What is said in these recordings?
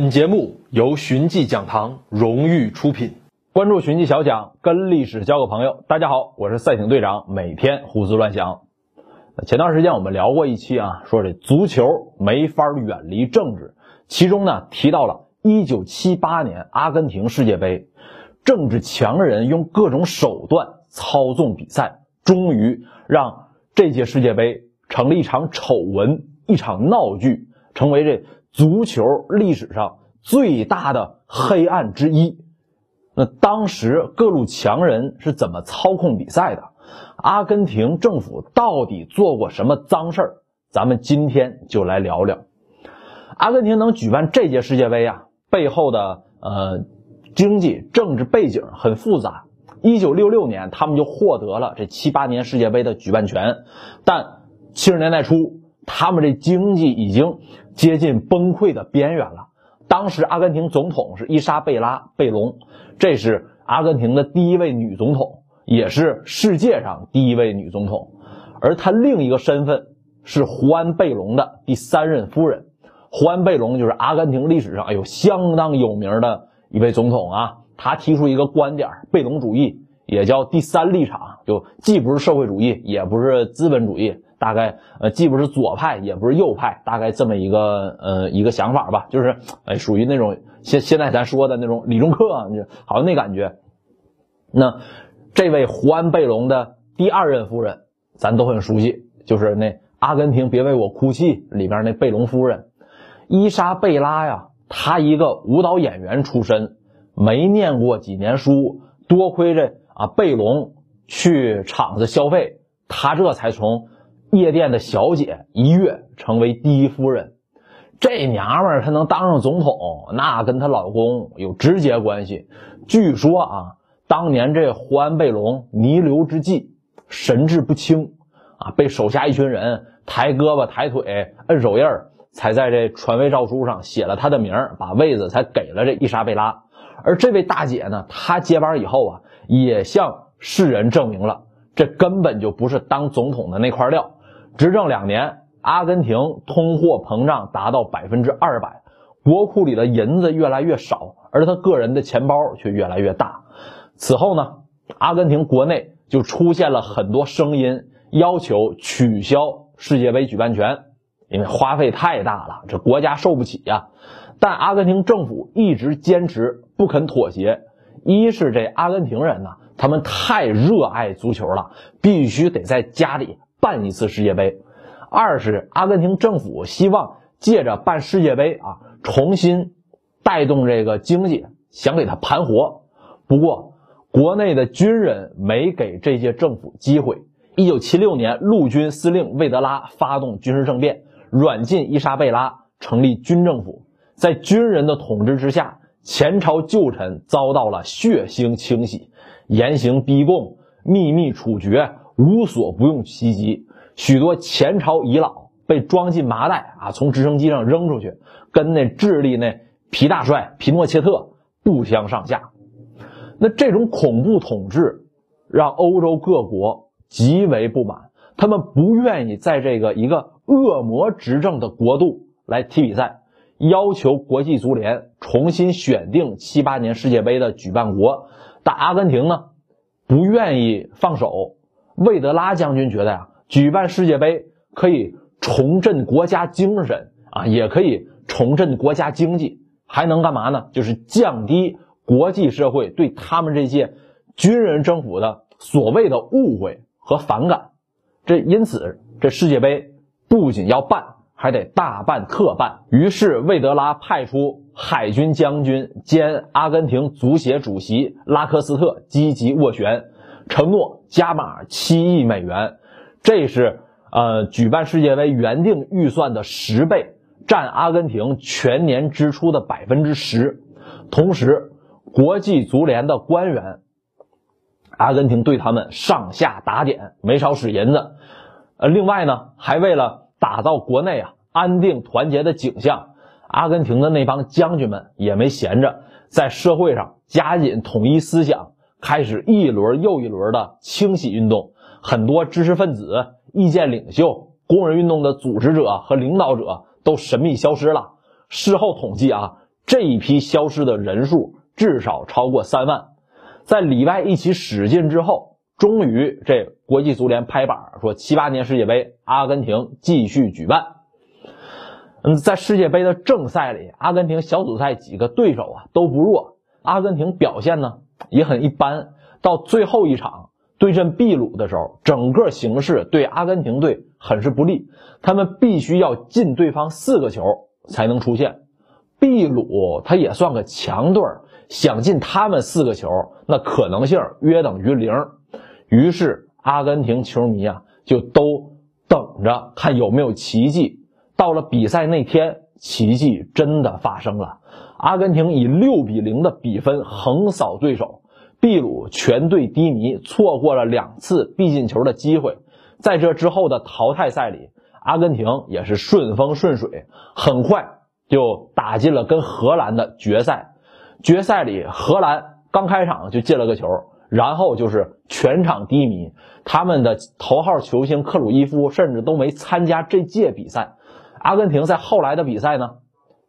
本节目由寻迹讲堂荣誉出品。关注寻迹小讲，跟历史交个朋友。大家好，我是赛艇队长，每天胡思乱想。前段时间我们聊过一期啊，说这足球没法远离政治，其中呢提到了1978年阿根廷世界杯，政治强人用各种手段操纵比赛，终于让这届世界杯成了一场丑闻，一场闹剧，成为这。足球历史上最大的黑暗之一。那当时各路强人是怎么操控比赛的？阿根廷政府到底做过什么脏事儿？咱们今天就来聊聊。阿根廷能举办这届世界杯啊，背后的呃经济政治背景很复杂。一九六六年，他们就获得了这七八年世界杯的举办权，但七十年代初，他们这经济已经。接近崩溃的边缘了。当时阿根廷总统是伊莎贝拉·贝隆，这是阿根廷的第一位女总统，也是世界上第一位女总统。而她另一个身份是胡安·贝隆的第三任夫人。胡安·贝隆就是阿根廷历史上哎呦相当有名的一位总统啊。他提出一个观点，贝隆主义，也叫第三立场，就既不是社会主义，也不是资本主义。大概呃，既不是左派，也不是右派，大概这么一个呃一个想法吧，就是哎，属于那种现现在咱说的那种理中客，就好像那感觉。那这位胡安·贝隆的第二任夫人，咱都很熟悉，就是那《阿根廷别为我哭泣》里边那贝隆夫人伊莎贝拉呀。她一个舞蹈演员出身，没念过几年书，多亏这啊贝隆去厂子消费，她这才从。夜店的小姐一跃成为第一夫人，这娘们儿她能当上总统，那跟她老公有直接关系。据说啊，当年这胡安·贝隆弥留之际神志不清啊，被手下一群人抬胳膊抬腿摁手印儿，才在这传位诏书上写了他的名儿，把位子才给了这伊莎贝拉。而这位大姐呢，她接班以后啊，也向世人证明了这根本就不是当总统的那块料。执政两年，阿根廷通货膨胀达到百分之二百，国库里的银子越来越少，而他个人的钱包却越来越大。此后呢，阿根廷国内就出现了很多声音，要求取消世界杯举办权，因为花费太大了，这国家受不起呀。但阿根廷政府一直坚持不肯妥协，一是这阿根廷人呢，他们太热爱足球了，必须得在家里。办一次世界杯，二是阿根廷政府希望借着办世界杯啊，重新带动这个经济，想给它盘活。不过国内的军人没给这些政府机会。一九七六年，陆军司令魏德拉发动军事政变，软禁伊莎贝拉，成立军政府。在军人的统治之下，前朝旧臣遭到了血腥清洗，严刑逼供，秘密处决。无所不用其极，许多前朝遗老被装进麻袋啊，从直升机上扔出去，跟那智利那皮大帅皮诺切特不相上下。那这种恐怖统治让欧洲各国极为不满，他们不愿意在这个一个恶魔执政的国度来踢比赛，要求国际足联重新选定七八年世界杯的举办国。但阿根廷呢，不愿意放手。魏德拉将军觉得呀，举办世界杯可以重振国家精神啊，也可以重振国家经济，还能干嘛呢？就是降低国际社会对他们这些军人政府的所谓的误会和反感。这因此，这世界杯不仅要办，还得大办特办。于是，魏德拉派出海军将军兼阿根廷足协主席拉科斯特积极斡旋。承诺加码七亿美元，这是呃举办世界杯原定预算的十倍，占阿根廷全年支出的百分之十。同时，国际足联的官员，阿根廷对他们上下打点，没少使银子。呃，另外呢，还为了打造国内啊安定团结的景象，阿根廷的那帮将军们也没闲着，在社会上加紧统一思想。开始一轮又一轮的清洗运动，很多知识分子、意见领袖、工人运动的组织者和领导者都神秘消失了。事后统计啊，这一批消失的人数至少超过三万。在里外一起使劲之后，终于这国际足联拍板说，七八年世界杯阿根廷继续举办。嗯，在世界杯的正赛里，阿根廷小组赛几个对手啊都不弱，阿根廷表现呢也很一般。到最后一场对阵秘鲁的时候，整个形势对阿根廷队很是不利，他们必须要进对方四个球才能出线。秘鲁他也算个强队，想进他们四个球，那可能性约等于零。于是阿根廷球迷啊就都等着看有没有奇迹。到了比赛那天，奇迹真的发生了，阿根廷以六比零的比分横扫对手。秘鲁全队低迷，错过了两次必进球的机会。在这之后的淘汰赛里，阿根廷也是顺风顺水，很快就打进了跟荷兰的决赛。决赛里，荷兰刚开场就进了个球，然后就是全场低迷。他们的头号球星克鲁伊夫甚至都没参加这届比赛。阿根廷在后来的比赛呢，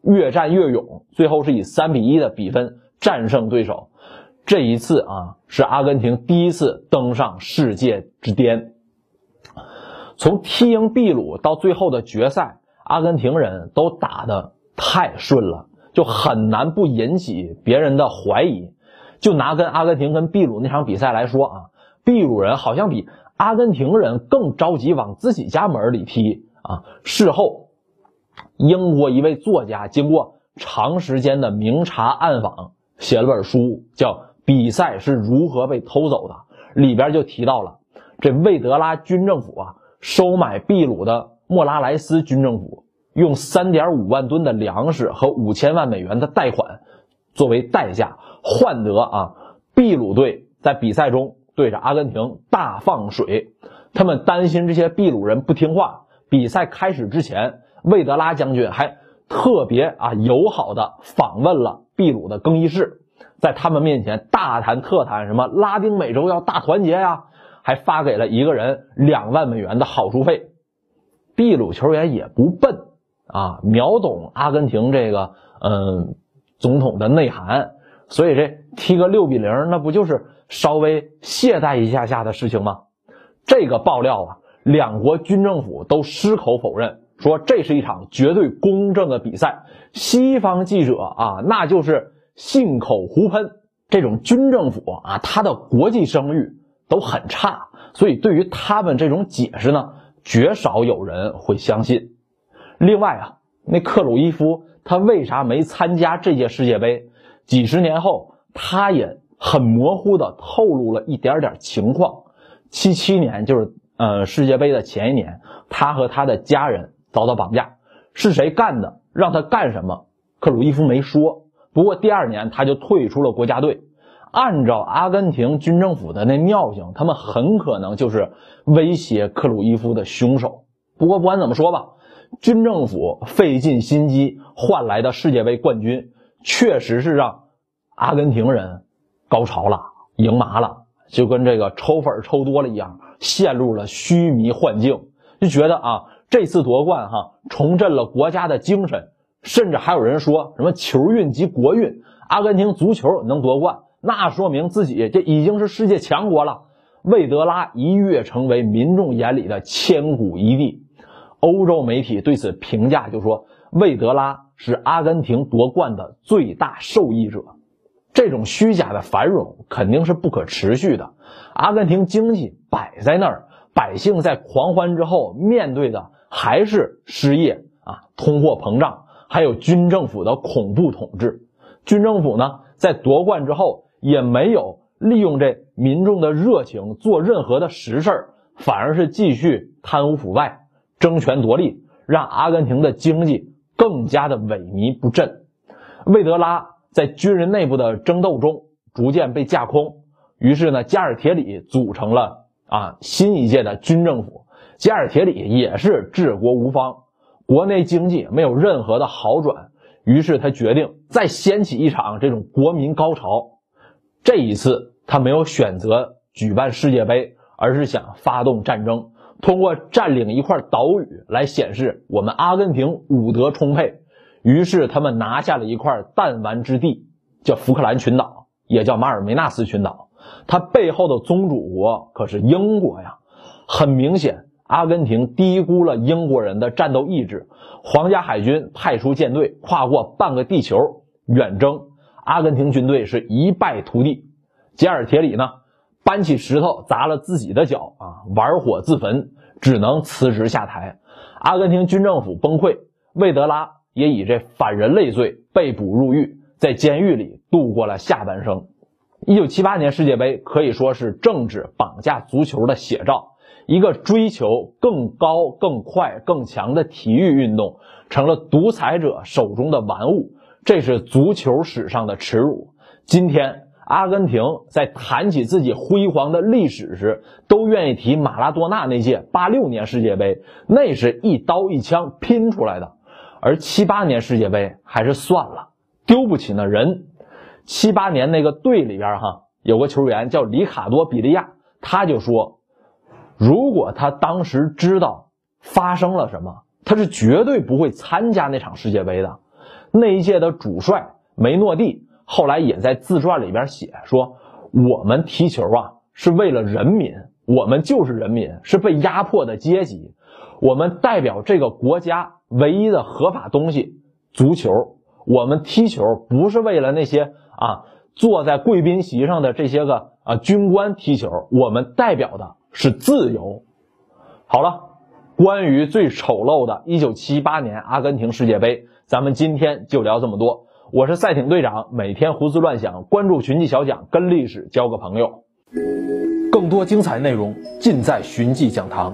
越战越勇，最后是以三比一的比分战胜对手。这一次啊，是阿根廷第一次登上世界之巅。从踢赢秘鲁到最后的决赛，阿根廷人都打得太顺了，就很难不引起别人的怀疑。就拿跟阿根廷跟秘鲁那场比赛来说啊，秘鲁人好像比阿根廷人更着急往自己家门里踢啊。事后，英国一位作家经过长时间的明察暗访，写了本书，叫。比赛是如何被偷走的？里边就提到了这魏德拉军政府啊，收买秘鲁的莫拉莱斯军政府，用三点五万吨的粮食和五千万美元的贷款作为代价，换得啊秘鲁队在比赛中对着阿根廷大放水。他们担心这些秘鲁人不听话。比赛开始之前，魏德拉将军还特别啊友好的访问了秘鲁的更衣室。在他们面前大谈特谈，什么拉丁美洲要大团结呀，还发给了一个人两万美元的好处费。秘鲁球员也不笨啊，秒懂阿根廷这个嗯总统的内涵，所以这踢个六比零，那不就是稍微懈怠一下下的事情吗？这个爆料啊，两国军政府都矢口否认，说这是一场绝对公正的比赛。西方记者啊，那就是。信口胡喷，这种军政府啊，他的国际声誉都很差，所以对于他们这种解释呢，绝少有人会相信。另外啊，那克鲁伊夫他为啥没参加这届世界杯？几十年后，他也很模糊的透露了一点点情况。七七年，就是呃世界杯的前一年，他和他的家人遭到绑架，是谁干的？让他干什么？克鲁伊夫没说。不过第二年他就退出了国家队。按照阿根廷军政府的那尿性，他们很可能就是威胁克鲁伊夫的凶手。不过不管怎么说吧，军政府费尽心机换来的世界杯冠军，确实是让阿根廷人高潮了，赢麻了，就跟这个抽粉抽多了一样，陷入了虚迷幻境，就觉得啊，这次夺冠哈，重振了国家的精神。甚至还有人说什么球运及国运，阿根廷足球能夺冠，那说明自己这已经是世界强国了。魏德拉一跃成为民众眼里的千古一帝。欧洲媒体对此评价就说，魏德拉是阿根廷夺冠的最大受益者。这种虚假的繁荣肯定是不可持续的。阿根廷经济摆在那儿，百姓在狂欢之后面对的还是失业啊，通货膨胀。还有军政府的恐怖统治，军政府呢，在夺冠之后也没有利用这民众的热情做任何的实事反而是继续贪污腐败、争权夺利，让阿根廷的经济更加的萎靡不振。魏德拉在军人内部的争斗中逐渐被架空，于是呢，加尔铁里组成了啊新一届的军政府。加尔铁里也是治国无方。国内经济没有任何的好转，于是他决定再掀起一场这种国民高潮。这一次，他没有选择举办世界杯，而是想发动战争，通过占领一块岛屿来显示我们阿根廷武德充沛。于是他们拿下了一块弹丸之地，叫福克兰群岛，也叫马尔梅纳斯群岛。它背后的宗主国可是英国呀。很明显，阿根廷低估了英国人的战斗意志。皇家海军派出舰队，跨过半个地球远征，阿根廷军队是一败涂地。吉尔铁里呢，搬起石头砸了自己的脚啊，玩火自焚，只能辞职下台。阿根廷军政府崩溃，魏德拉也以这反人类罪被捕入狱，在监狱里度过了下半生。一九七八年世界杯可以说是政治绑架足球的写照，一个追求更高、更快、更强的体育运动成了独裁者手中的玩物，这是足球史上的耻辱。今天，阿根廷在谈起自己辉煌的历史时，都愿意提马拉多纳那届八六年世界杯，那是一刀一枪拼出来的。而七八年世界杯还是算了，丢不起那人。七八年那个队里边哈有个球员叫里卡多比利亚，他就说，如果他当时知道发生了什么，他是绝对不会参加那场世界杯的。那一届的主帅梅诺蒂后来也在自传里边写说，我们踢球啊是为了人民，我们就是人民，是被压迫的阶级，我们代表这个国家。唯一的合法东西，足球。我们踢球不是为了那些啊坐在贵宾席上的这些个啊军官踢球，我们代表的是自由。好了，关于最丑陋的1978年阿根廷世界杯，咱们今天就聊这么多。我是赛艇队长，每天胡思乱想，关注寻迹小讲，跟历史交个朋友。更多精彩内容尽在寻迹讲堂。